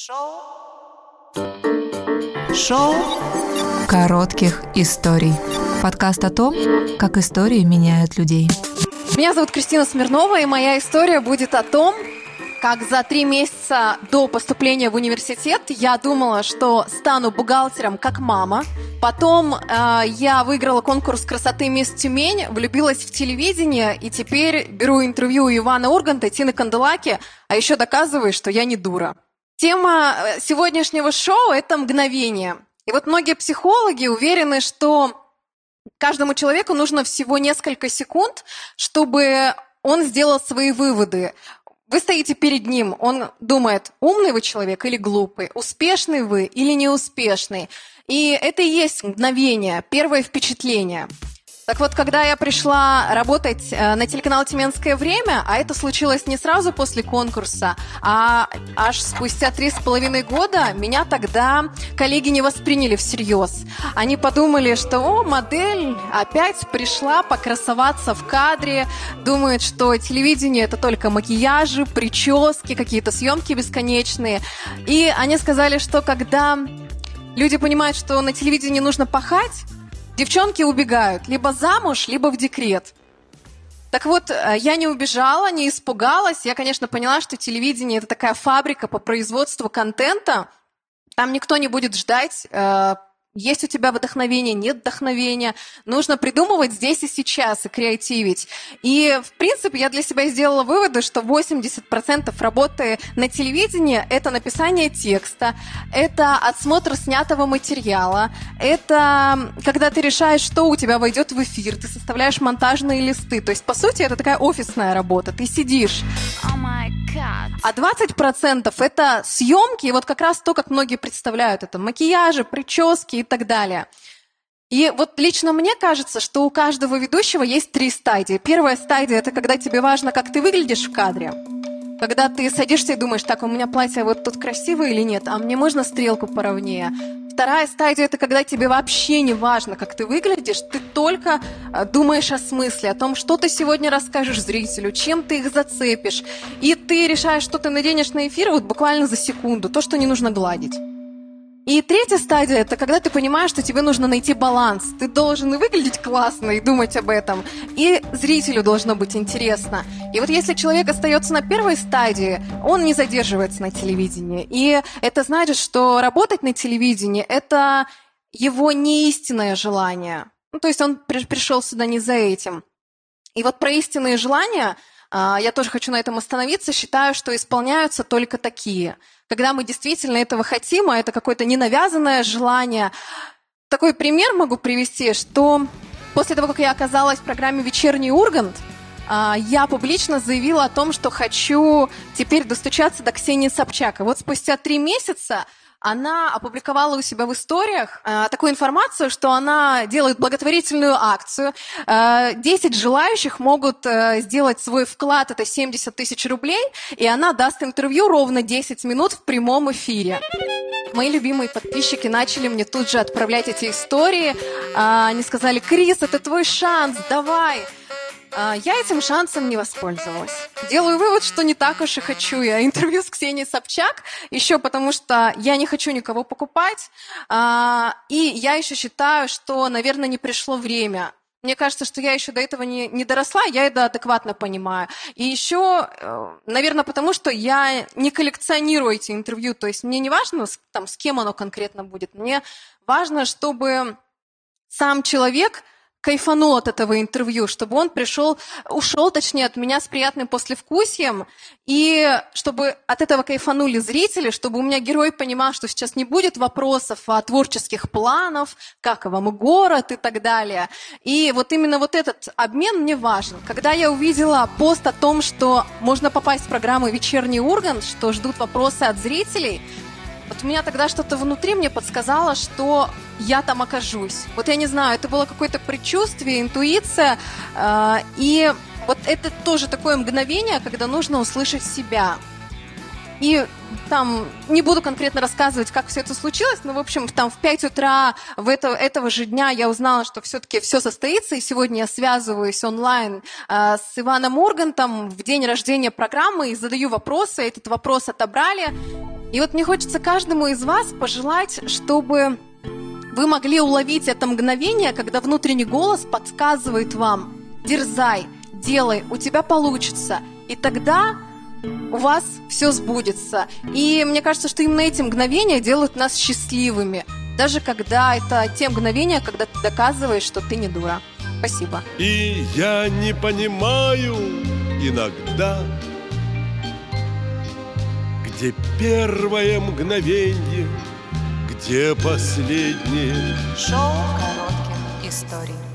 Шоу. Шоу коротких историй. Подкаст о том, как истории меняют людей. Меня зовут Кристина Смирнова, и моя история будет о том, как за три месяца до поступления в университет я думала, что стану бухгалтером как мама. Потом э, я выиграла конкурс красоты Мисс Тюмень, влюбилась в телевидение и теперь беру интервью у Ивана Урганта, Тины Канделаки, а еще доказываю, что я не дура. Тема э, сегодняшнего шоу – это мгновение. И вот многие психологи уверены, что каждому человеку нужно всего несколько секунд, чтобы он сделал свои выводы. Вы стоите перед ним, он думает, умный вы человек или глупый, успешный вы или неуспешный. И это и есть мгновение, первое впечатление – так вот, когда я пришла работать э, на телеканал «Тюменское время», а это случилось не сразу после конкурса, а аж спустя три с половиной года, меня тогда коллеги не восприняли всерьез. Они подумали, что, о, модель опять пришла покрасоваться в кадре, думает, что телевидение – это только макияжи, прически, какие-то съемки бесконечные. И они сказали, что когда люди понимают, что на телевидении нужно пахать, Девчонки убегают либо замуж, либо в декрет. Так вот, э, я не убежала, не испугалась. Я, конечно, поняла, что телевидение – это такая фабрика по производству контента. Там никто не будет ждать, э, есть у тебя вдохновение, нет вдохновения. Нужно придумывать здесь и сейчас и креативить. И, в принципе, я для себя сделала выводы, что 80% работы на телевидении – это написание текста, это отсмотр снятого материала, это когда ты решаешь, что у тебя войдет в эфир, ты составляешь монтажные листы. То есть, по сути, это такая офисная работа. Ты сидишь. А 20% это съемки, вот как раз то, как многие представляют, это макияжи, прически и так далее. И вот лично мне кажется, что у каждого ведущего есть три стадии. Первая стадия – это когда тебе важно, как ты выглядишь в кадре. Когда ты садишься и думаешь, так, у меня платье вот тут красивое или нет, а мне можно стрелку поровнее. Вторая стадия – это когда тебе вообще не важно, как ты выглядишь, ты только э, думаешь о смысле, о том, что ты сегодня расскажешь зрителю, чем ты их зацепишь. И ты решаешь, что ты наденешь на эфир вот буквально за секунду, то, что не нужно гладить. И третья стадия – это когда ты понимаешь, что тебе нужно найти баланс. Ты должен и выглядеть классно, и думать об этом, и зрителю должно быть интересно. И вот если человек остается на первой стадии, он не задерживается на телевидении. И это значит, что работать на телевидении – это его неистинное желание. Ну, то есть он при пришел сюда не за этим. И вот про истинные желания я тоже хочу на этом остановиться. Считаю, что исполняются только такие – когда мы действительно этого хотим, а это какое-то ненавязанное желание. Такой пример могу привести, что после того, как я оказалась в программе «Вечерний Ургант», а, я публично заявила о том, что хочу теперь достучаться до Ксении Собчак. И вот спустя три месяца она опубликовала у себя в историях э, такую информацию, что она делает благотворительную акцию. Э, 10 желающих могут э, сделать свой вклад, это 70 тысяч рублей, и она даст интервью ровно 10 минут в прямом эфире. Мои любимые подписчики начали мне тут же отправлять эти истории. Э, они сказали, Крис, это твой шанс, давай. А, я этим шансом не воспользовалась. Делаю вывод, что не так уж и хочу я интервью с Ксенией Собчак, еще потому что я не хочу никого покупать, а, и я еще считаю, что, наверное, не пришло время. Мне кажется, что я еще до этого не, не доросла, я это адекватно понимаю. И еще, э, наверное, потому что я не коллекционирую эти интервью, то есть мне не важно, там, с кем оно конкретно будет, мне важно, чтобы сам человек кайфанул от этого интервью, чтобы он пришел, ушел, точнее, от меня с приятным послевкусием, и чтобы от этого кайфанули зрители, чтобы у меня герой понимал, что сейчас не будет вопросов о творческих планах, как вам город и так далее. И вот именно вот этот обмен мне важен. Когда я увидела пост о том, что можно попасть в программу «Вечерний Ургант», что ждут вопросы от зрителей, вот у меня тогда что-то внутри мне подсказало, что я там окажусь. Вот я не знаю, это было какое-то предчувствие, интуиция. Э, и вот это тоже такое мгновение, когда нужно услышать себя. И там не буду конкретно рассказывать, как все это случилось, но, в общем, там в 5 утра в это, этого же дня я узнала, что все-таки все состоится, и сегодня я связываюсь онлайн э, с Иваном Ургантом в день рождения программы и задаю вопросы. Этот вопрос отобрали. И вот мне хочется каждому из вас пожелать, чтобы вы могли уловить это мгновение, когда внутренний голос подсказывает вам «Дерзай, делай, у тебя получится». И тогда у вас все сбудется. И мне кажется, что именно эти мгновения делают нас счастливыми. Даже когда это те мгновения, когда ты доказываешь, что ты не дура. Спасибо. И я не понимаю иногда, где первое мгновение, где последнее. Шоу коротких историй.